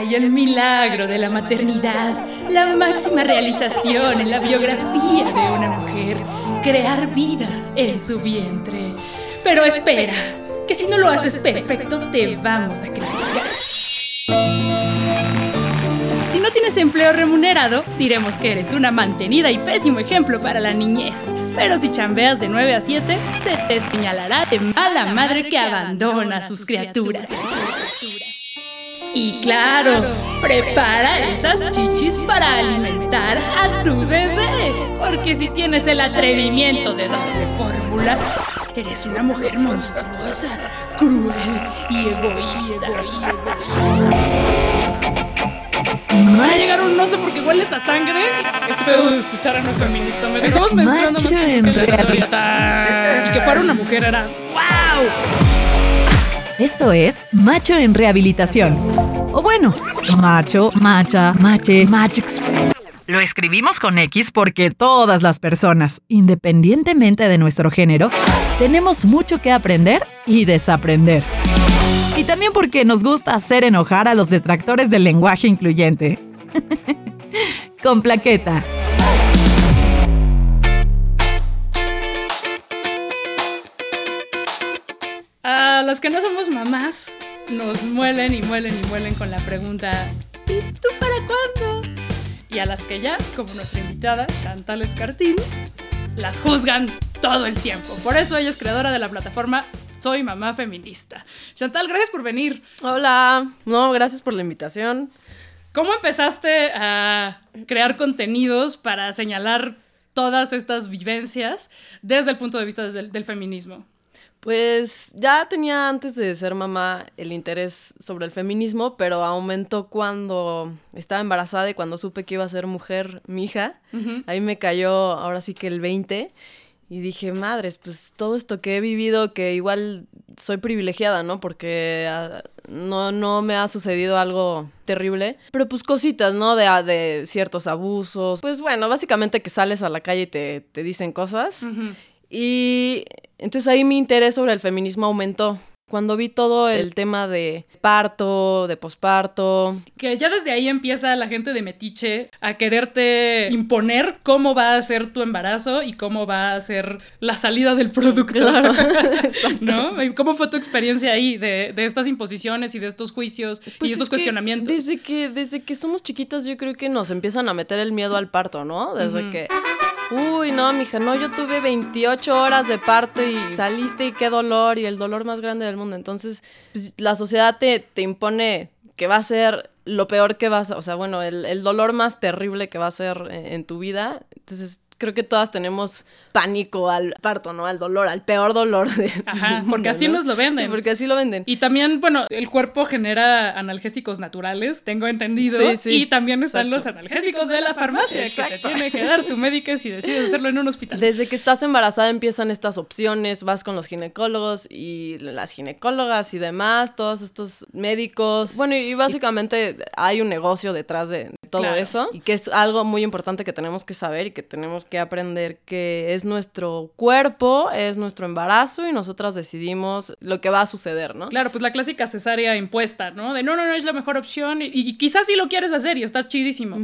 Ay, el milagro de la maternidad, la máxima realización en la biografía de una mujer, crear vida en su vientre. Pero espera, que si no lo haces perfecto te vamos a criticar. Si no tienes empleo remunerado, diremos que eres una mantenida y pésimo ejemplo para la niñez. Pero si chambeas de 9 a 7, se te señalará de mala madre que abandona a sus criaturas. Y claro, prepara esas chichis para alimentar a tu bebé. Porque si tienes el atrevimiento de darle fórmula, eres una mujer monstruosa, cruel y egoísta. Va a llegar un no sé por qué hueles a sangre. Este pedo de escuchar a nuestro feminista. Me estamos menstruando más realidad. Y que fuera una mujer era ¡Wow! Esto es Macho en Rehabilitación. O bueno, macho, macha, mache, machx. Lo escribimos con X porque todas las personas, independientemente de nuestro género, tenemos mucho que aprender y desaprender. Y también porque nos gusta hacer enojar a los detractores del lenguaje incluyente. con plaqueta. A las que no somos mamás, nos muelen y muelen y muelen con la pregunta ¿Y tú para cuándo? Y a las que ya, como nuestra invitada Chantal Escartín, las juzgan todo el tiempo. Por eso ella es creadora de la plataforma Soy Mamá Feminista. Chantal, gracias por venir. Hola, no, gracias por la invitación. ¿Cómo empezaste a crear contenidos para señalar todas estas vivencias desde el punto de vista del, del feminismo? Pues ya tenía antes de ser mamá el interés sobre el feminismo, pero aumentó cuando estaba embarazada y cuando supe que iba a ser mujer mi hija. Ahí me cayó ahora sí que el 20 y dije, madres, pues todo esto que he vivido, que igual soy privilegiada, ¿no? Porque ah, no, no me ha sucedido algo terrible, pero pues cositas, ¿no? De, ah, de ciertos abusos. Pues bueno, básicamente que sales a la calle y te, te dicen cosas. Y entonces ahí mi interés sobre el feminismo aumentó. Cuando vi todo el tema de parto, de posparto. Que ya desde ahí empieza la gente de Metiche a quererte imponer cómo va a ser tu embarazo y cómo va a ser la salida del producto. Claro, ¿No? ¿Y ¿Cómo fue tu experiencia ahí de, de, estas imposiciones y de estos juicios y Pues de estos es que cuestionamientos? Desde que, desde que somos chiquitas yo creo que nos empiezan a meter el miedo al parto, ¿no? Desde Ujú. que... Uy, no, mija, no, yo tuve 28 horas de parto y saliste y qué dolor y el dolor más grande del mundo. Entonces, pues, la sociedad te, te impone que va a ser lo peor que vas o sea, bueno, el, el dolor más terrible que va a ser en, en tu vida. Entonces, creo que todas tenemos pánico al parto, ¿no? Al dolor, al peor dolor de Ajá, porque así nos lo venden. Sí, porque así lo venden. Y también, bueno, el cuerpo genera analgésicos naturales, tengo entendido. Sí, sí. Y también están Exacto. los analgésicos de la farmacia que te tiene que dar tu médico si decides hacerlo en un hospital. Desde que estás embarazada empiezan estas opciones, vas con los ginecólogos y las ginecólogas y demás, todos estos médicos. Bueno, y básicamente hay un negocio detrás de todo Claro. eso y que es algo muy importante que tenemos que saber y que tenemos que aprender que es nuestro cuerpo, es nuestro embarazo y nosotras decidimos lo que va a suceder, ¿no? Claro, pues la clásica cesárea impuesta, ¿no? De no, no, no es la mejor opción y, y quizás sí lo quieres hacer y está chidísimo,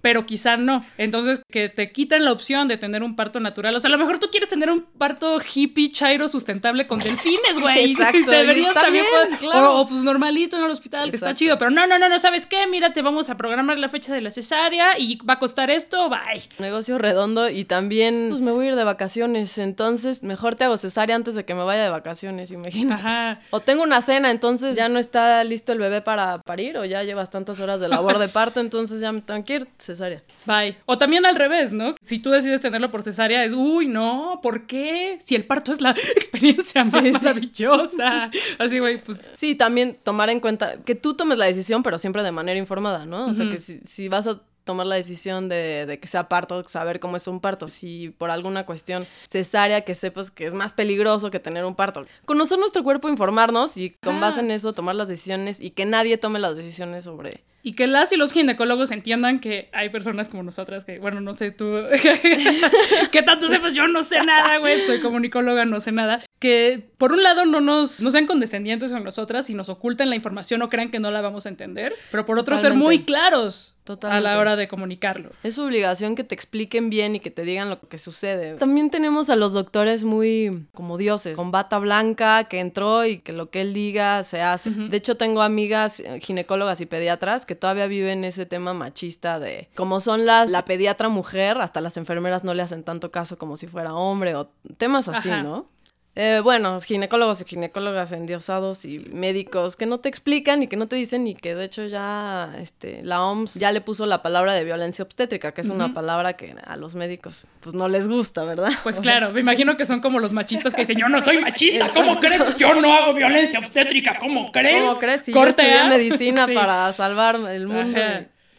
pero quizá no. Entonces, que te quiten la opción de tener un parto natural. O sea, a lo mejor tú quieres tener un parto hippie, chairo, sustentable con delfines, güey. Exacto, Deberías también bien, claro. O, o, pues normalito en el hospital, que está chido. Pero no, no, no, no, ¿sabes qué? Mira, te vamos a programar la fecha de la cesárea y va a costar esto, bye. Negocio redondo y también pues me voy a ir de vacaciones, entonces mejor te hago cesárea antes de que me vaya de vacaciones, imagínate. Ajá. O tengo una cena, entonces ya no está listo el bebé para parir o ya llevas tantas horas de labor de parto, entonces ya me tengo que ir cesárea. Bye. O también al revés, ¿no? Si tú decides tenerlo por cesárea, es, uy, no, ¿por qué? Si el parto es la experiencia más Sí, sí. maravillosa. Así, güey, pues. Sí, también tomar en cuenta que tú tomes la decisión, pero siempre de manera informada, ¿no? O sea, que si, si vas a tomar la decisión de, de que sea parto, saber cómo es un parto. Si por alguna cuestión cesárea, que sepas que es más peligroso que tener un parto. Conocer nuestro cuerpo, informarnos y con Ah. base en eso tomar las decisiones y que nadie tome las decisiones sobre, y que las y los ginecólogos entiendan que hay personas como nosotras que, bueno, no sé tú, que tanto sepas, yo no sé nada, güey, soy comunicóloga, no sé nada, que por un lado no nos no sean condescendientes con nosotras y nos oculten la información o crean que no la vamos a entender, pero por otro ser muy claros a la hora de comunicarlo. Es su obligación que te expliquen bien y que te digan lo que sucede. También tenemos a los doctores muy como dioses, con bata blanca, que entró y que lo que él diga se hace. De hecho, tengo amigas ginecólogas y pediatras que todavía viven ese tema machista de como son las la pediatra mujer, hasta las enfermeras no le hacen tanto caso como si fuera hombre o temas así, ¿no? Eh, bueno, ginecólogos y ginecólogas endiosados y médicos que no te explican y que no te dicen y que de hecho ya este, la OMS ya le puso la palabra de violencia obstétrica, que es una palabra que a los médicos pues no les gusta, ¿verdad? Pues claro, me imagino que son como los machistas que dicen, yo no soy machista, ¿cómo crees? Yo no hago violencia obstétrica, ¿cómo crees? ¿Cómo crees? Si yo medicina para salvar el mundo,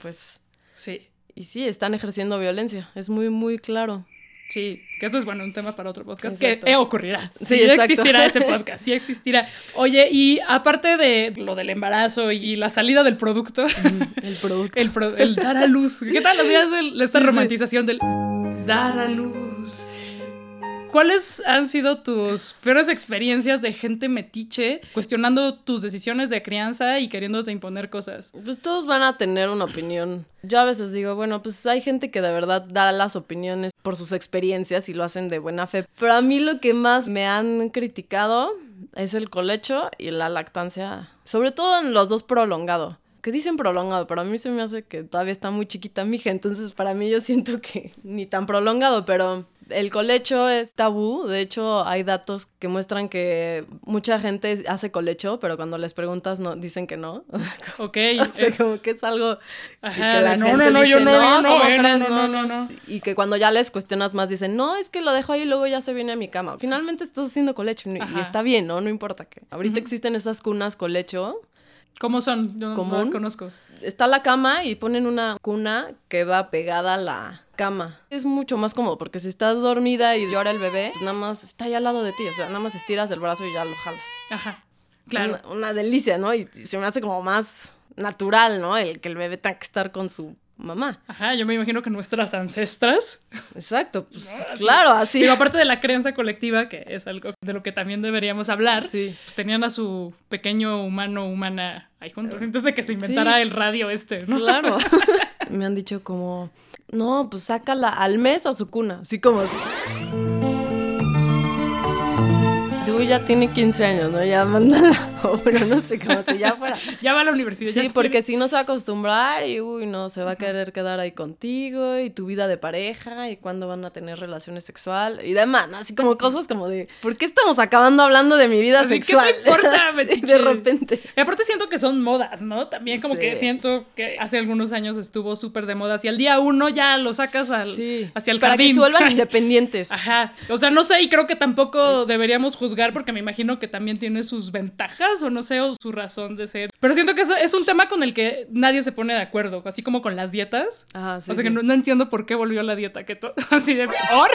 pues... Sí. Y sí, están ejerciendo violencia, es muy, muy claro. Sí, que eso es bueno, un tema para otro podcast que ocurrirá. Sí, existirá ese podcast, sí existirá. Oye, y aparte de lo del embarazo y la salida del producto, el producto, el, dar a luz, ¿qué tal las ideas de esta romantización del dar a luz? ¿Cuáles han sido tus peores experiencias de gente metiche cuestionando tus decisiones de crianza y queriéndote imponer cosas? Pues todos van a tener una opinión. Yo a veces digo, bueno, pues hay gente que de verdad da las opiniones por sus experiencias y lo hacen de buena fe. Pero a mí lo que más me han criticado es el colecho y la lactancia, sobre todo en los dos prolongado que dicen prolongado, pero a mí se me hace que todavía está muy chiquita mi hija, entonces para mí yo siento que ni tan prolongado, pero el colecho es tabú, de hecho hay datos que muestran que mucha gente hace colecho, pero cuando les preguntas no dicen que no. Ok. o sea, como que es algo Ajá, que la no, gente no, no, dice, yo no, no, no, eh, no, no, no, no, Y que cuando ya les cuestionas más dicen, no, es que lo dejo ahí y luego ya se viene a mi cama. Finalmente estás haciendo colecho y, está bien, ¿no? No importa que. Ahorita existen esas cunas colecho. ¿Cómo son? Yo no las conozco. Está la cama y ponen una cuna que va pegada a la cama. Es mucho más cómodo porque si estás dormida y llora el bebé, pues nada más está ahí al lado de ti, o sea, nada más estiras el brazo y ya lo jalas. Ajá. Claro. Una, delicia, ¿no? Y, se me hace como más natural, ¿no? El que el bebé tenga que estar con su mamá. Ajá, yo me imagino que nuestras ancestras. Exacto, pues claro, así. Digo, aparte de la creencia colectiva, que es algo de lo que también deberíamos hablar, sí. pues tenían a su pequeño humano humana ahí juntos, antes de que se inventara el radio este, ¿no? Claro. me han dicho como, no, pues sácala al mes a su cuna, así como así. Tú ya tiene 15 años, ¿no? Ya mándala. pero no sé, cómo ya fuera. ya va a la universidad. Sí, porque si no se va a acostumbrar y, uy, no, se va a querer quedar ahí contigo y tu vida de pareja y cuándo van a tener relaciones sexuales y demás, así como cosas como de, ¿por qué estamos acabando hablando de mi vida sexual? ¿Qué me importa, de repente. Y aparte siento que son modas, ¿no? También como que siento que hace algunos años estuvo súper de moda y al día uno ya lo sacas al, hacia el Para que se vuelvan independientes. Ajá. O sea, no sé, y creo que tampoco deberíamos juzgar porque me imagino que también tiene sus ventajas o no sé, o su razón de ser. Pero siento que eso es un tema con el que nadie se pone de acuerdo, así como con las dietas. o sea que no, entiendo por qué volvió la dieta keto, así de por.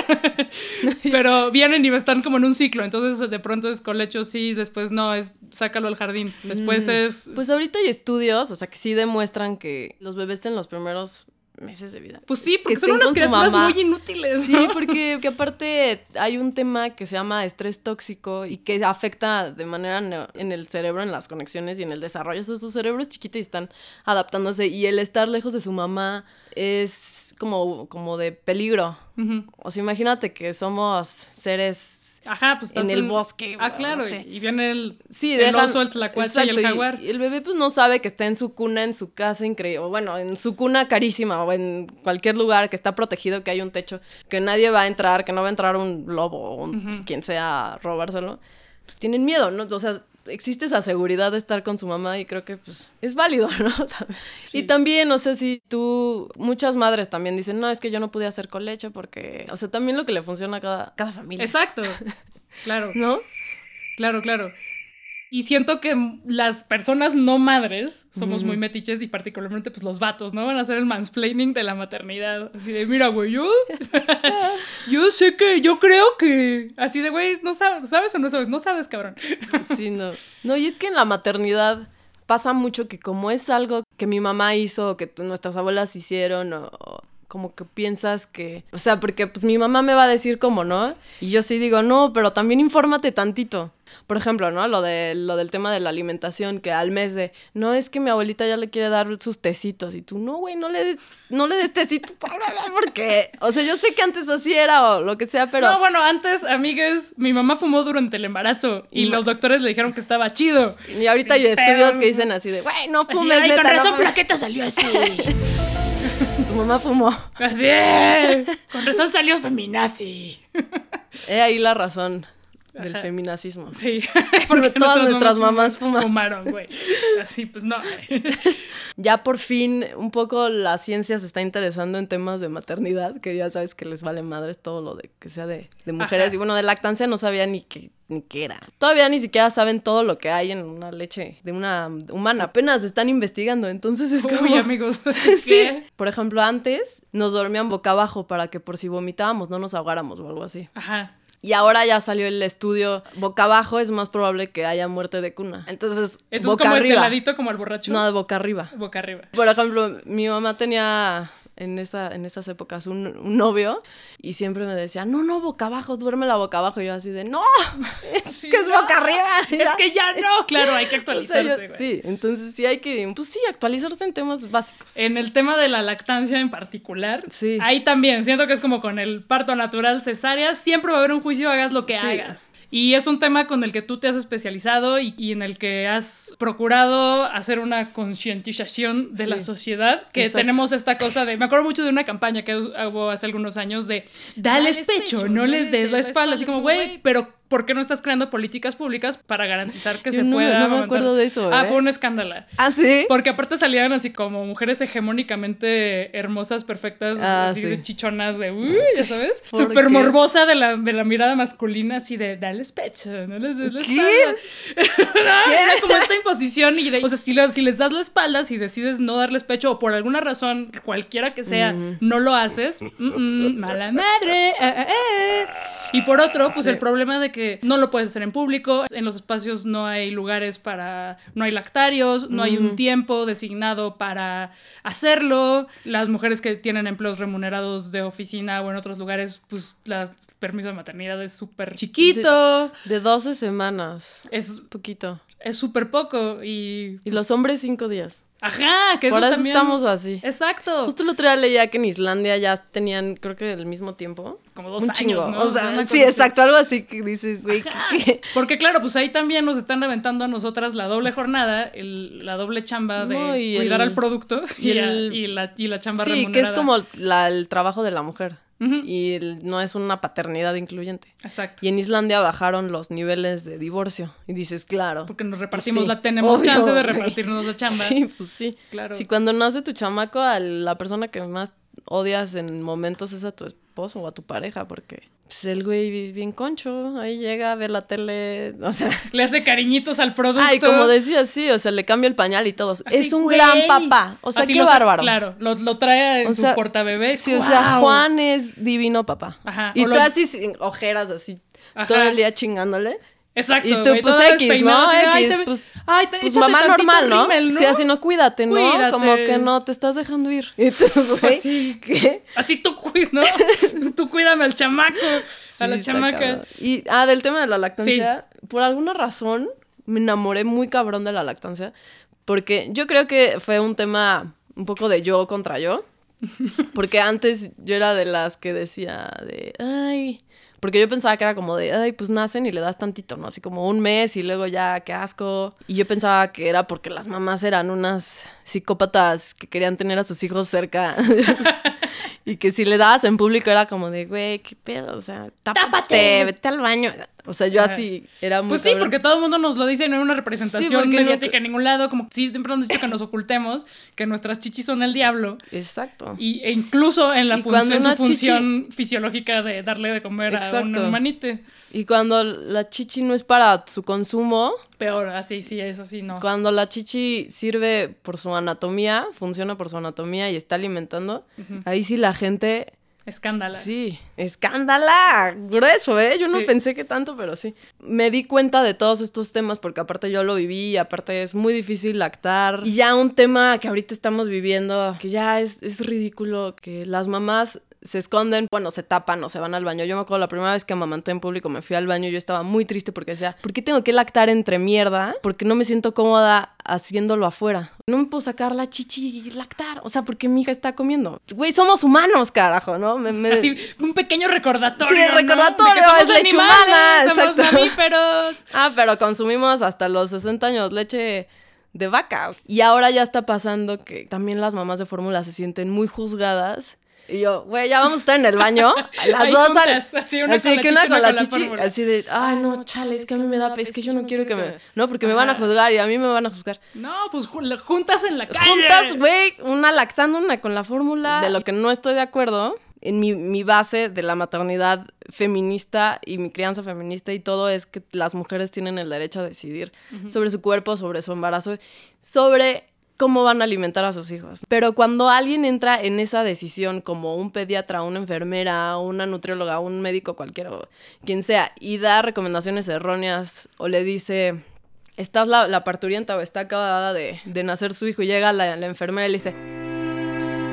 Pero vienen y están como en un ciclo, entonces de pronto es colecho sí, después no, es sácalo al jardín. Después mm. es... Pues ahorita hay estudios, o sea, que sí demuestran que los bebés en los primeros meses de vida. Pues sí, porque son unas criaturas muy inútiles. Sí, porque que aparte hay un tema que se llama estrés tóxico y que afecta de manera en el cerebro, en las conexiones y en el desarrollo. de su cerebro es chiquito y están adaptándose. Y el estar lejos de su mamá es como, como de peligro. O sea, imagínate que somos seres Ajá, pues en el bosque. Ah, claro, y viene el, sí, el oso, el tlacuache y el jaguar. Y, el bebé pues no sabe que está en su cuna, en su casa increíble, o bueno, en su cuna carísima, o en cualquier lugar que está protegido, que hay un techo, que nadie va a entrar, que no va a entrar un lobo o quien sea a robárselo. Pues tienen miedo, ¿no? O sea, existe esa seguridad de estar con su mamá y creo que pues es válido, ¿no? Y también, no sé si tú, muchas madres también dicen, no, es que yo no pude hacer colecho porque, o sea, también lo que le funciona a cada, cada familia. Exacto, claro. ¿No? Claro, claro. Y siento que las personas no madres somos muy metiches y particularmente pues los vatos, ¿no? Van a hacer el mansplaining de la maternidad. Así de, mira, güey, yo, yo sé que, yo creo que, así de, güey, no sabes, ¿sabes o no sabes? No sabes, cabrón. sí, no. No, y es que en la maternidad pasa mucho que como es algo que mi mamá hizo, que nuestras abuelas hicieron, o como que piensas que, o sea, porque pues mi mamá me va a decir cómo, ¿no? Y yo sí digo, no, pero también infórmate tantito. Por ejemplo, ¿no? Lo, de, lo del tema de la alimentación, que al mes de, no, es que mi abuelita ya le quiere dar sus tecitos. Y tú, no, güey, no le des, no le des tecitos, porque, o sea, yo sé que antes así era o lo que sea, pero... No, bueno, antes, amigues, mi mamá fumó durante el embarazo y los doctores le dijeron que estaba chido. Y ahorita hay estudios que dicen así de, güey, no Así, fumes, "Ay, neta, con no razón, fumes". plaqueta salió así. Su mamá fumó. Así es. Con razón salió feminazi. He ahí la razón del Ajá. feminacismo. Sí. Porque todas nuestras mamás fuman. Fumaron, güey. Así, pues no. Ya por fin un poco la ciencia se está interesando en temas de maternidad, que ya sabes que les vale madres todo lo de que sea de, de mujeres. Ajá. Y bueno, de lactancia no sabía ni qué, ni qué era. Todavía ni siquiera saben todo lo que hay en una leche de una humana. Apenas están investigando, entonces es como... Uy, amigos. Sí. Por ejemplo, antes nos dormían boca abajo para que por si vomitábamos no nos ahogáramos o algo así. Ajá. Y ahora ya salió el estudio boca abajo, es más probable que haya muerte de cuna. Entonces, Entonces, boca como el arriba. peladito, como el borracho. No, de boca arriba. Boca arriba. Por ejemplo, mi mamá tenía en, esa, en esas épocas un, un novio y siempre me decía, no, no, boca abajo, duerme la boca abajo. Y yo así de, no, es Sí, que es no. boca arriba. Es que ya no. Claro, hay que O sea, yo- actualizarse, sí, entonces sí hay que, pues sí, actualizarse en temas básicos. En el tema de la lactancia en particular, Sí. ahí también siento que es como con el parto natural cesárea, siempre va a haber un juicio, hagas lo que Sí. hagas. Y es un tema con el que tú te has especializado y, y en el que has procurado hacer una concientización de la Sí. sociedad, que Exacto. tenemos esta cosa de, me acuerdo mucho de una campaña que hubo hace algunos años de, dales pecho, no les des la espalda, así como, güey, pero ¿por qué no estás creando políticas públicas para garantizar que Yo se no pueda? no me acuerdo de eso, Ah, ¿eh? fue un escándalo. Ah, sí. Porque aparte salían así como mujeres hegemónicamente hermosas, perfectas, Ah, así sí. de chichonas, de uy, ya sabes. ¿Por Súper qué? morbosa de la, de la mirada masculina, así de dales pecho, no les des la ¿Qué? espalda. No, Era como esta imposición y de, o sea, si, le- si les das la espalda, si decides no darles pecho o por alguna razón, cualquiera que sea, no lo haces, mm, mm, mala madre. eh, eh. Y por otro, pues Sí. el problema de que no lo puedes hacer en público, en los espacios no hay lugares para, no hay lactarios, no hay un tiempo designado para hacerlo, las mujeres que tienen empleos remunerados de oficina o en otros lugares, pues las permiso de maternidad es súper chiquito, De 12 semanas. es Poquito. es súper poco y... Y los hombres, cinco días. Ajá, que eso Por eso también... estamos así. Exacto. Justo el otro día leía que en Islandia ya tenían, creo que el mismo tiempo. Como dos un años, chingo. ¿no? O sea, sí, exacto, algo así que dices, güey. Porque claro, pues ahí también nos están aventando a nosotras la doble jornada, el- la doble chamba de No, y cuidar el- al producto y, y a- el- y la, y la chamba Sí, que es remunerada. como la- el trabajo de la mujer. Y el- no es una paternidad incluyente. Exacto. Y en Islandia bajaron los niveles de divorcio. Y dices, claro. Porque nos repartimos sí, la, tenemos obvio, chance de repartirnos la chamba. Sí, pues sí. Claro. Si cuando nace tu chamaco, a la persona que más odias en momentos es a tu esposo o a tu pareja, porque pues, el güey bien concho, ahí llega, ve la tele, o sea... Le hace cariñitos al producto. Ay, como decía, sí, o sea, le cambia el pañal y todo. Así, es un güey. gran papá. O sea, Así qué lo bárbaro. Claro, lo, lo trae en O su sea, portabebé. Sí, o sea, Juan es divino papá. Ajá, Y o tú lo- así sin ojeras, así, Ajá. todo el día chingándole. Exacto. Y tú, pues, X, ¿no? así de, ay, X, te- pues- ay, te- Pues mamá normal, ¿no? rímel, Sí, así no cuídate, ¿no? Cuídate. Como que no te estás dejando ir. Y tú, güey, Así. ¿qué? Así tú, ¿no? tú cuídame al chamaco, a la chamaca. cabrón. Y, ah, del tema de la lactancia, por alguna razón me enamoré muy cabrón de la lactancia, porque yo creo que fue un tema un poco de yo contra yo, porque antes yo era de las que decía de, ay, porque yo pensaba que era como de, ay, pues nacen y le das tantito, ¿no? Así como un mes y luego ya, qué asco. Y yo pensaba que era porque las mamás eran unas psicópatas que querían tener a sus hijos cerca. y que si le dabas en público era como de, güey, qué pedo, o sea, tápate, Tápate. vete al baño. O sea, yo así era muy Pues sí, cabrón. porque todo el mundo nos lo dice en una representación Sí, porque no- mediática en ningún lado, como sí siempre han dicho que nos ocultemos, que nuestras chichis son el diablo. Exacto. Y, e incluso en la función, su chichi- función fisiológica de darle de comer a un humanite. Y cuando la chichi no es para su consumo, Peor, así, sí, eso sí, no. cuando la chichi sirve por su anatomía, funciona por su anatomía y está alimentando, ahí sí la gente Escándala. Sí, escándala, grueso, ¿eh? Yo no Sí. pensé que tanto, pero sí. Me di cuenta de todos estos temas porque aparte yo lo viví, y aparte es muy difícil lactar. Y ya un tema que ahorita estamos viviendo, que ya es, es ridículo, que las mamás se esconden, bueno, se tapan o se van al baño. Yo me acuerdo la primera vez que amamanté en público, me fui al baño y yo estaba muy triste porque decía, ¿por qué tengo que lactar entre mierda? Porque no me siento cómoda haciéndolo afuera. No me puedo sacar la chichi y lactar, o sea, porque mi hija está comiendo. Güey, somos humanos, carajo, ¿no? Me- me- Así, un pequeño recordatorio. Sí, ¿no? recordatorio, De que somos es leche animales, humana, somos exacto. mamíferos. Ah, pero consumimos hasta los 60 años leche de vaca. Y ahora ya está pasando que también las mamás de fórmula se sienten muy juzgadas. Y yo, güey, ya vamos a estar en el baño. Las Ahí dos al- juntas, así, una con la que chichi, una con la la chichi. así de, ay, no, chale, es que a mí me da es que yo no quiero que me. No, porque me van a juzgar y a mí me van a juzgar. No, pues ju- juntas en la calle. Juntas, güey, una lactando, una con la fórmula. De lo que no estoy de acuerdo, en mi, mi base de la maternidad feminista y mi crianza feminista y todo es que las mujeres tienen el derecho a decidir sobre su cuerpo, sobre su embarazo, sobre cómo van a alimentar a sus hijos. Pero cuando alguien entra en esa decisión, como un pediatra, una enfermera, una nutrióloga, un médico cualquiera, quien sea, y da recomendaciones erróneas o le dice, estás la, parturienta o está acabada de, de nacer su hijo y llega la, la enfermera y le dice,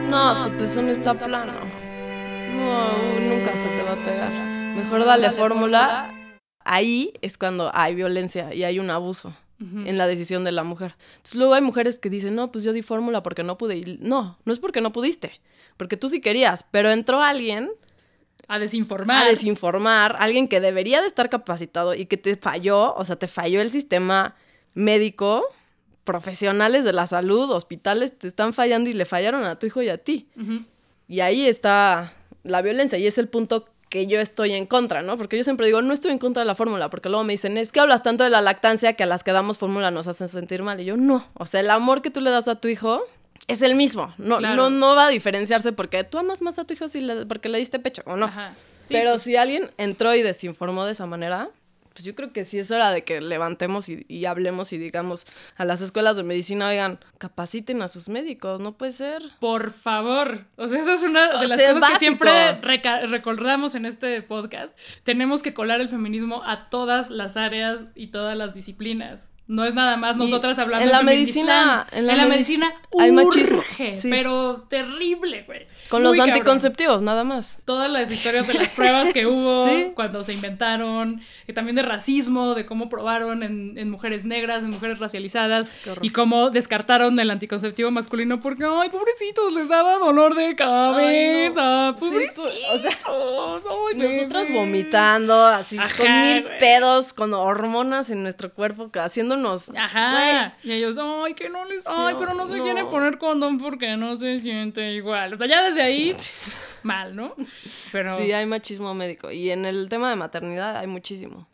no, tu pezón está plano. No, nunca se te va a pegar. Mejor dale fórmula. Ahí es cuando hay violencia y hay un abuso en la decisión de la mujer. Entonces luego hay mujeres que dicen, no, pues yo di fórmula porque no pude. Y no, no es porque no pudiste, porque tú sí querías, pero entró alguien A desinformar. a desinformar, alguien que debería de estar capacitado y que te falló, o sea, te falló el sistema médico, profesionales de la salud, hospitales, te están fallando y le fallaron a tu hijo y a ti. Y ahí está la violencia y es el punto que yo estoy en contra, ¿no? Porque yo siempre digo, no estoy en contra de la fórmula, porque luego me dicen, es que hablas tanto de la lactancia que a las que damos fórmula nos hacen sentir mal. Y yo, no. O sea, el amor que tú le das a tu hijo es el mismo. No, Claro. no, no va a diferenciarse porque tú amas más a tu hijo si le- porque le diste pecho o no. Ajá. Sí, Pero pues, si alguien entró y desinformó de esa manera, pues yo creo que sí es hora de que levantemos y, y hablemos y digamos a las escuelas de medicina, oigan, capaciten a sus médicos, no puede ser. Por favor. O sea, eso es una O de las sea, cosas básico. que siempre recordamos en este podcast. Tenemos que colar el feminismo a todas las áreas y todas las disciplinas. No es nada más Y nosotras hablando en la de medicina- en la en la medi- medicina hay machismo, sí. pero terrible, güey. Con Muy los cabrón. anticonceptivos, nada más. Todas las historias de las pruebas que hubo Sí. cuando se inventaron, y también de racismo, de cómo probaron en, en mujeres negras, en mujeres racializadas, y cómo descartaron el anticonceptivo masculino porque, ay, pobrecitos, les daba dolor de cabeza, Ay, no. Sí, pobrecitos. o sea, ay, Nosotras vomitando, así, Ajá, con mil güey. pedos, con hormonas en nuestro cuerpo, que Ajá. Y ellos, ay, que no les. Ay, pero no se no. quieren poner condón porque no se siente igual. O sea, ya desde ahí, mal, ¿no? Pero. Sí, hay machismo médico. Y en el tema de maternidad hay muchísimo.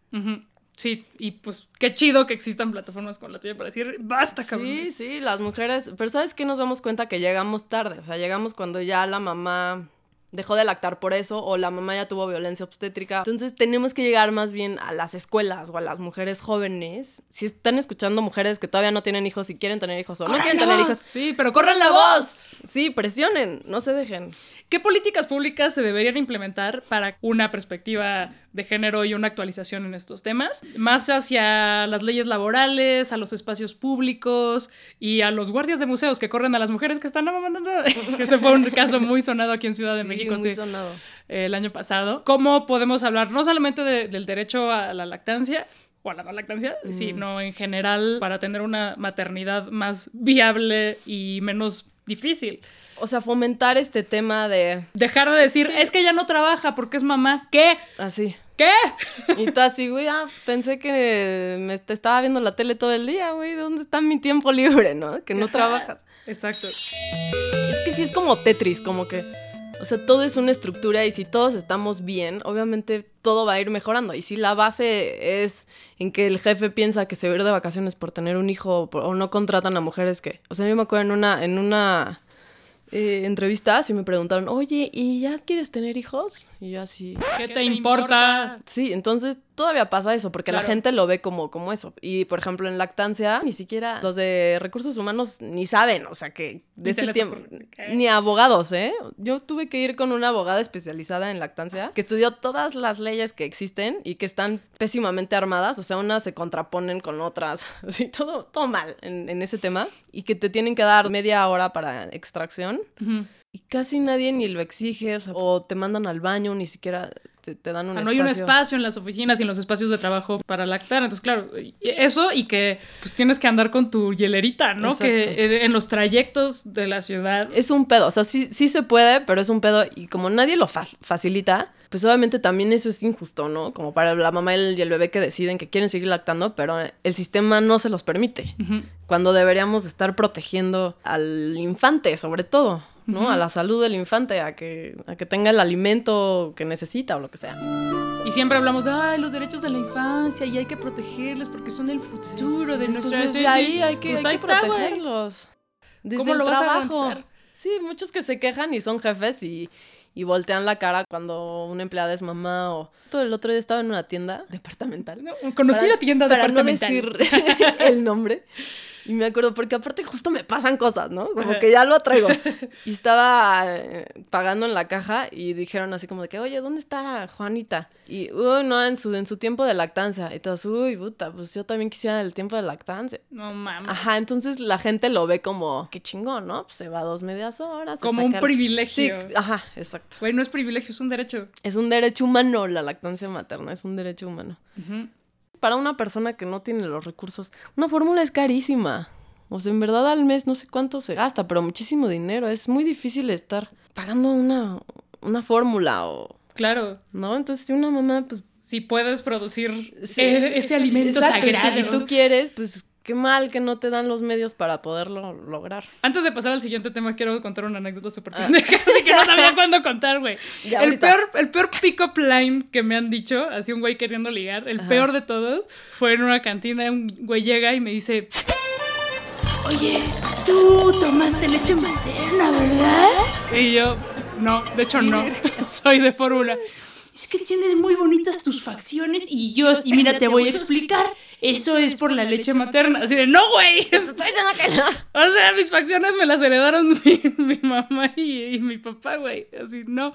Sí, y pues qué chido que existan plataformas como la tuya para decir, basta, cabrón. Sí, sí, las mujeres, pero ¿sabes qué nos damos cuenta? Que llegamos tarde, o sea, llegamos cuando ya la mamá dejó de lactar por eso o la mamá ya tuvo violencia obstétrica. Entonces tenemos que llegar más bien a las escuelas o a las mujeres jóvenes. Si están escuchando mujeres que todavía no tienen hijos y quieren tener hijos o no quieren tener hijos, Sí, pero corran la voz. Sí, presionen, no se dejen. ¿Qué políticas públicas se deberían implementar para una perspectiva de género y una actualización en estos temas? Más hacia las leyes laborales, a los espacios públicos y a los guardias de museos que corren a las mujeres que están amamantando. Este fue un caso muy sonado aquí en Ciudad de Sí, México muy sonado. eh, el año pasado. ¿Cómo podemos hablar no solamente de- del derecho a la lactancia? o a la no lactancia, sino en general para tener una maternidad más viable y menos difícil. O sea, fomentar este tema de Dejar de decir, es que ella no trabaja porque es mamá. ¿Qué? así. ¿Qué? Y tú así, güey, ah, pensé que me te estaba viendo la tele todo el día, güey. ¿Dónde está mi tiempo libre, no? Que no Ajá. trabajas. Exacto. Es que sí es como Tetris, como que, o sea, todo es una estructura y si todos estamos bien, obviamente todo va a ir mejorando. Y si la base es en que el jefe piensa que se va a ir de vacaciones por tener un hijo o, por- o no contratan a mujeres que, o sea, yo me acuerdo en una, en una eh, entrevista, si me preguntaron, oye, ¿y ya quieres tener hijos? Y yo así, ¿Qué te importa? sí, entonces todavía pasa eso, porque la gente lo ve como, como eso. Y, por ejemplo, en lactancia, ni siquiera los de recursos humanos ni saben, o sea, que de ese tiempo... Ni abogados, ¿eh? Yo tuve que ir con una abogada especializada en lactancia, que estudió todas las leyes que existen y que están pésimamente armadas, o sea, unas se contraponen con otras, así, todo, todo mal en, en ese tema, y que te tienen que dar media hora para extracción. Y casi nadie ni lo exige, o, sea, o te mandan al baño, ni siquiera te, te dan un Ah, no espacio. hay un espacio en las oficinas y en los espacios de trabajo para lactar. Entonces, claro, eso y que pues tienes que andar con tu hielerita, ¿no? Exacto. Que en los trayectos de la ciudad. Es un pedo, o sea, sí, sí se puede, pero es un pedo y como nadie lo fa- facilita, pues obviamente también eso es injusto, ¿no? Como para la mamá y el, y el bebé que deciden que quieren seguir lactando, pero el sistema no se los permite. Cuando deberíamos estar protegiendo al infante, sobre todo, ¿no? A la salud del infante, a que, a que tenga el alimento que necesita o lo que sea. Y siempre hablamos de Ay, los derechos de la infancia y hay que protegerlos porque son el futuro de Entonces, nuestra pues, desde ahí hay que, Pues hay que está, protegerlos. Desde ¿Cómo el lo vas a trabajo. Sí, muchos que se quejan y son jefes y, y voltean la cara cuando una empleada es mamá o... Todo el otro día estaba en una tienda departamental. No, Conocida Para- tienda para no departamental. decir el nombre. Y me acuerdo, porque aparte justo me pasan cosas, ¿no? Como que ya lo traigo. Y estaba eh, pagando en la caja y dijeron así como de que, oye, ¿dónde está Juanita? Y, uy, no, en su, en su tiempo de lactancia. Y todos, uy, puta, pues yo también quisiera el tiempo de lactancia. No mames. Ajá, entonces la gente lo ve como, qué chingón, ¿no? Pues se va dos medias horas. Como un el- Sí, privilegio. ajá, exacto. Güey, no es privilegio, es un derecho. Es un derecho humano la lactancia materna, es un derecho humano. Ujú. Para una persona que no tiene los recursos, una fórmula es carísima. O sea, en verdad al mes no sé cuánto se gasta, pero muchísimo dinero. Es muy difícil estar pagando una, una fórmula o... Claro. ¿No? Entonces, si una mamá, pues... Si puedes producir sí, e- ese alimento exacto, tú quieres, pues qué mal que no te dan los medios para poderlo lograr. Antes de pasar al siguiente tema, quiero contar una anécdota súper pendeja, así que no sabía cuándo contar, güey. El ahorita. peor, el peor pick-up line que me han dicho, así un güey queriendo ligar, el peor de todos, fue en una cantina, un güey llega y me dice, oye, tú tomaste leche materna, ¿verdad? Y yo, no, de hecho no, soy de fórmula. Es que tienes muy bonitas tus facciones y yo, y mira, te voy a explicar. Eso es por la leche materna. Así de, no, güey. Estoy que no. O sea, mis facciones me las heredaron mi, mi mamá y, y mi papá, güey. Así, no.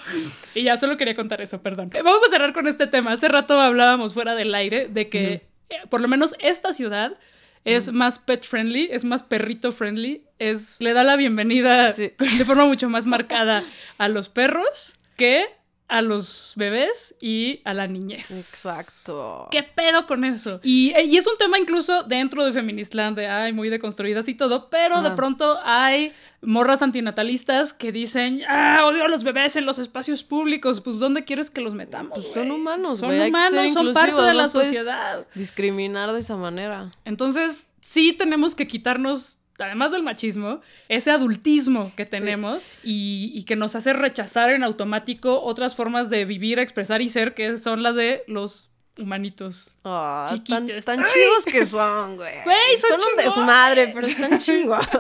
Y ya solo quería contar eso, perdón. Eh, Vamos a cerrar con este tema. Hace rato hablábamos fuera del aire de que eh, por lo menos esta ciudad es más pet friendly, es más perrito friendly, es le da la bienvenida Sí. de forma mucho más marcada a los perros que a los bebés y a la niñez. Exacto. ¿Qué pedo con eso? Y, y es un tema incluso dentro de Feministland, de ay, muy deconstruidas y todo, pero de pronto hay morras antinatalistas que dicen, ah, odio a los bebés en los espacios públicos. Pues, ¿dónde quieres que los metamos? Pues son humanos, Son humanos, son parte de la no sociedad. Discriminar de esa manera. Entonces, sí tenemos que quitarnos, además del machismo, ese adultismo que tenemos y, y que nos hace rechazar en automático otras formas de vivir, expresar y ser, que son las de los humanitos. Ah, tan, Chiquitos. tan chidos que son, güey. Güey, son un desmadre, pero están chingos.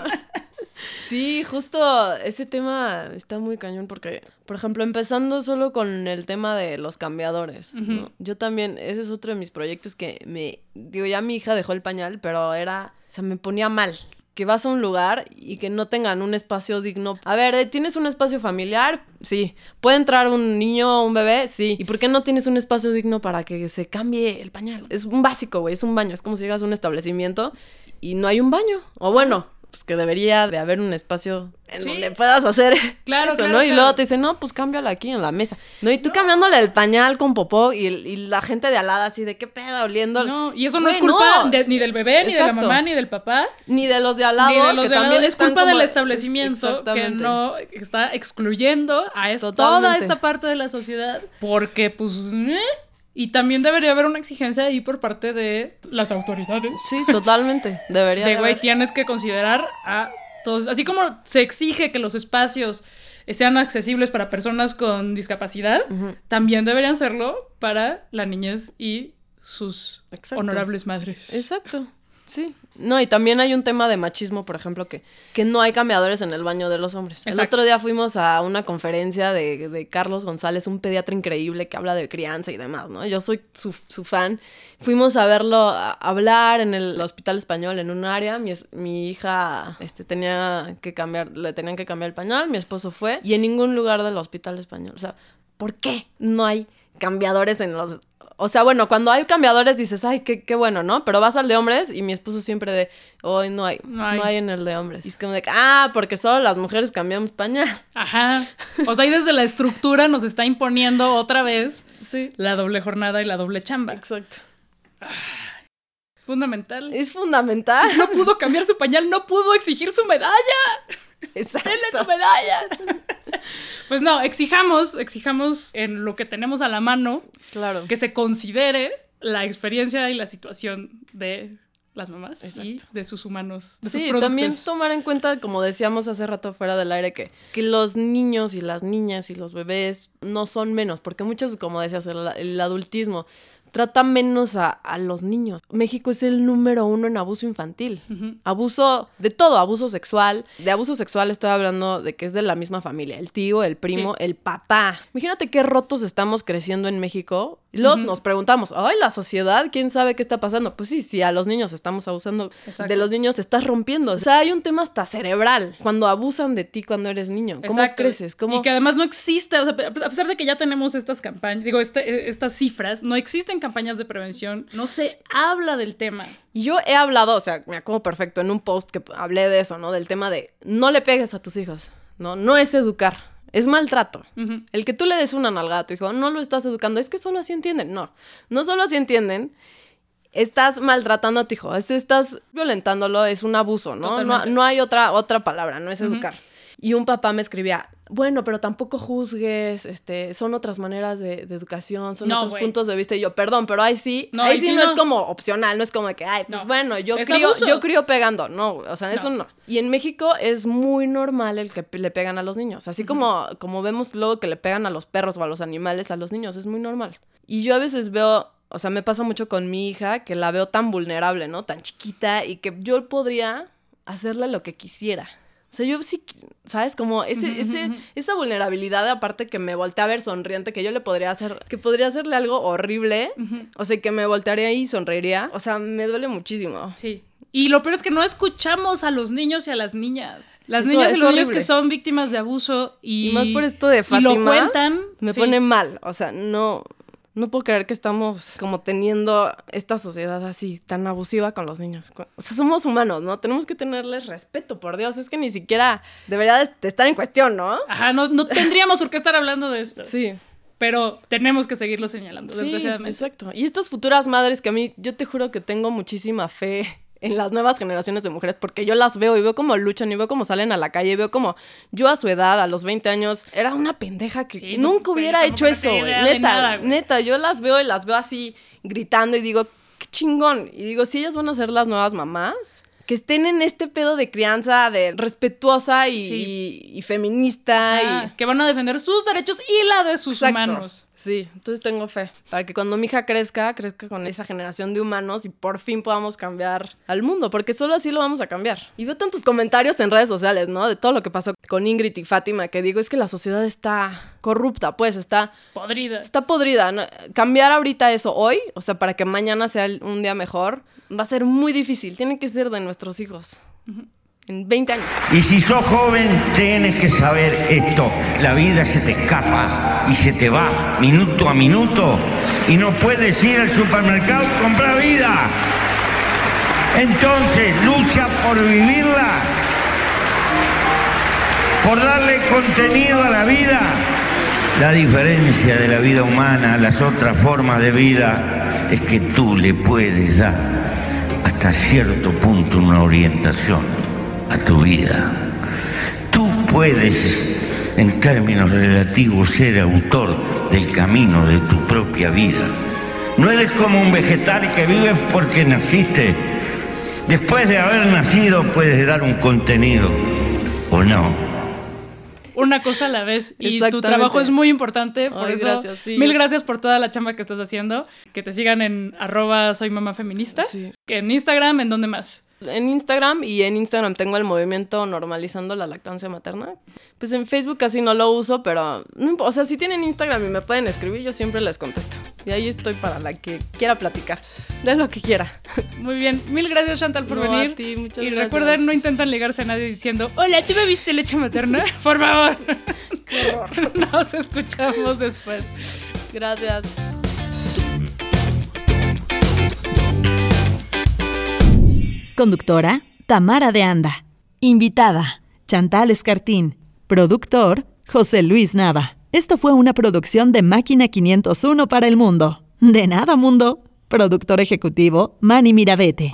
Sí, justo ese tema está muy cañón porque, por ejemplo, empezando solo con el tema de los cambiadores. Yo también, ese es otro de mis proyectos que me, digo, ya mi hija dejó el pañal, pero era, o sea, me ponía mal. Que vas a un lugar y que no tengan un espacio digno. A ver, ¿eh, ¿tienes un espacio familiar? Sí. ¿Puede entrar un niño o un bebé? Sí. ¿Y por qué no tienes un espacio digno para que se cambie el pañal? Es un básico, güey, es un baño. Es como si llegas a un establecimiento y no hay un baño. O bueno, pues que debería de haber un espacio en Sí. donde puedas hacer Claro, eso, claro, ¿no? Y claro. luego te dicen, no, pues cámbialo aquí en la mesa. No, y tú cambiándole el pañal con popó y, la gente de al lado así de qué pedo oliendo. No, y eso no es culpa no. de- ni del bebé, ni de la mamá, ni del papá. Ni de los de al lado. ni de los que de también Es culpa del establecimiento es- que no está excluyendo a toda esta parte de la sociedad. Porque, pues, ¿eh? Y también debería haber una exigencia ahí por parte de las autoridades. Sí, totalmente. Debería De, güey, tienes que considerar a todos. Así como se exige que los espacios sean accesibles para personas con discapacidad, también deberían serlo para la niñez y sus Exacto. honorables madres. Exacto. Sí. No, y también hay un tema de machismo, por ejemplo, que, que no hay cambiadores en el baño de los hombres. El otro día fuimos a una conferencia de, de Carlos González, un pediatra increíble que habla de crianza y demás, ¿no? Yo soy su, su fan. Fuimos a verlo a- hablar en el hospital español en un área. Mi, mi hija este, tenía que cambiar, le tenían que cambiar el pañal, mi esposo fue, y en ningún lugar del hospital español. O sea, ¿por qué no hay cambiadores en los o sea, bueno, cuando hay cambiadores dices, ay, qué, qué bueno, ¿no? Pero vas al de hombres y mi esposo siempre de, hoy no hay, No no hay. en el de hombres. Y es como de, ah, porque solo las mujeres cambiamos pañal. Ajá. O sea, ahí desde la estructura nos está imponiendo otra vez Sí. la doble jornada y la doble chamba. Exacto. Fundamental. Es fundamental. No pudo cambiar su pañal, no pudo exigir su medalla. Exacto. ¡Denle su medalla! Pues no, exijamos, exijamos en lo que tenemos a la mano Claro. que se considere la experiencia y la situación de las mamás y de sus humanos, de sus Sí, también tomar en cuenta, como decíamos hace rato fuera del aire, que, que los niños y las niñas y los bebés no son menos, porque muchos, como decías, el, el adultismo trata menos a, a los niños. México es el número uno en abuso infantil. Abuso de todo, abuso sexual. De abuso sexual estoy hablando de que es de la misma familia, el tío, el primo, Sí. el papá. Imagínate qué rotos estamos creciendo en México. Y luego nos preguntamos, ay, la sociedad, ¿quién sabe qué está pasando? Pues sí, si a los niños estamos abusando, Exacto. de los niños estás rompiendo. O sea, hay un tema hasta cerebral cuando abusan de ti cuando eres niño. ¿Cómo Exacto. creces? ¿Cómo... Y que además no existe, o sea, a pesar de que ya tenemos estas campañas, digo, este- estas cifras, no existen campañas de prevención, no se habla del tema. Yo he hablado, o sea, me acuerdo perfecto en un post que hablé de eso, ¿no? Del tema de no le pegues a tus hijos, ¿no? No es educar, es maltrato. El que tú le des una nalgada a tu hijo, no lo estás educando, es que solo así entienden. No, no solo así entienden. Estás maltratando a tu hijo, es- estás violentándolo, es un abuso, ¿no? No, no hay otra, otra palabra, no es educar. Y un papá me escribía, bueno, pero tampoco juzgues, este, son otras maneras de, de educación, son No, otros puntos de vista. Y yo, perdón, pero ahí sí, No, ahí sí sí no, no. es como opcional, no es como de que, ay, pues No. bueno, yo crío, abuso. yo crío pegando. No, o sea, eso No. Y en México es muy normal el que le pegan a los niños. Así como, como vemos luego que le pegan a los perros o a los animales, a los niños, es muy normal. Y yo a veces veo, o sea, me pasa mucho con mi hija, que la veo tan vulnerable, ¿no? Tan chiquita y que yo podría hacerle lo que quisiera. O sea, yo sí, ¿sabes? Como ese, ese, esa vulnerabilidad, aparte que me voltea a ver sonriente, que yo le podría hacer, que podría hacerle algo horrible, o sea, que me voltearía y sonreiría. O sea, me duele muchísimo. Sí. Y lo peor es que no escuchamos a los niños y a las niñas. Las Eso niñas y los niños que son víctimas de abuso y, Y más por esto de y Fátima. lo cuentan. Me sí. pone mal. O sea, no, no puedo creer que estamos como teniendo esta sociedad así, tan abusiva con los niños. O sea, somos humanos, ¿no? Tenemos que tenerles respeto, por Dios. Es que ni siquiera debería de estar en cuestión, ¿no? Ajá, no, no tendríamos por qué estar hablando de esto. Sí. Pero tenemos que seguirlo señalando, Sí, desgraciadamente. exacto. Y estas futuras madres que a mí, yo te juro que tengo muchísima fe en las nuevas generaciones de mujeres, porque yo las veo y veo cómo luchan y veo cómo salen a la calle y veo como yo a su edad, a los 20 años, era una pendeja que Sí, nunca hubiera como hecho eso, güey. Neta, nada, güey. neta, yo las veo y las veo así gritando y digo, qué chingón. Y digo, si ellas van a ser las nuevas mamás, que estén en este pedo de crianza, de respetuosa y, Sí. y- y feminista Ah, y... que van a defender sus derechos y la de sus Exacto. humanos. Sí, entonces tengo fe. Para que cuando mi hija crezca, crezca con esa generación de humanos y por fin podamos cambiar al mundo, porque solo así lo vamos a cambiar. Y veo tantos comentarios en redes sociales, ¿no? De todo lo que pasó con Ingrid y Fátima, que digo, es que la sociedad está corrupta, pues está, Podrida. está podrida. ¿no? Cambiar ahorita eso hoy, o sea, para que mañana sea un día mejor, va a ser muy difícil. Tiene que ser de nuestros hijos. En 20 años. Y si sos joven, tienes que saber esto. La vida se te escapa y se te va minuto a minuto. Y no puedes ir al supermercado comprar vida. Entonces, lucha por vivirla. Por darle contenido a la vida. La diferencia de la vida humana a las otras formas de vida es que tú le puedes dar hasta cierto punto una orientación a tu vida. Tú puedes, en términos relativos, ser autor del camino de tu propia vida. No eres como un vegetal que vive porque naciste. Después de haber nacido puedes dar un contenido o no. una cosa a la vez. Y tu trabajo es muy importante. Por eso, gracias, mil gracias por toda la chamba que estás haciendo. Que te sigan en arroba soy mamá feminista. Que en Instagram, ¿en dónde más? En Instagram y en Instagram tengo el movimiento normalizando la lactancia materna. Pues en Facebook casi no lo uso, pero o sea, si tienen Instagram y me pueden escribir, yo siempre les contesto. Y ahí estoy para la que quiera platicar, de lo que quiera. Muy bien, mil gracias Chantal por venir. A ti, muchas y recuerden, no intentan ligarse a nadie diciendo, hola, ¿tú me viste leche materna? Por favor. Qué horror. Nos escuchamos después. Gracias. Conductora, Tamara de Anda. Invitada, Chantal Escartín. Productor, José Luis Nava. Esto fue una producción de Máquina 501 para el mundo. De nada, mundo. Productor ejecutivo, Manny Mirabete.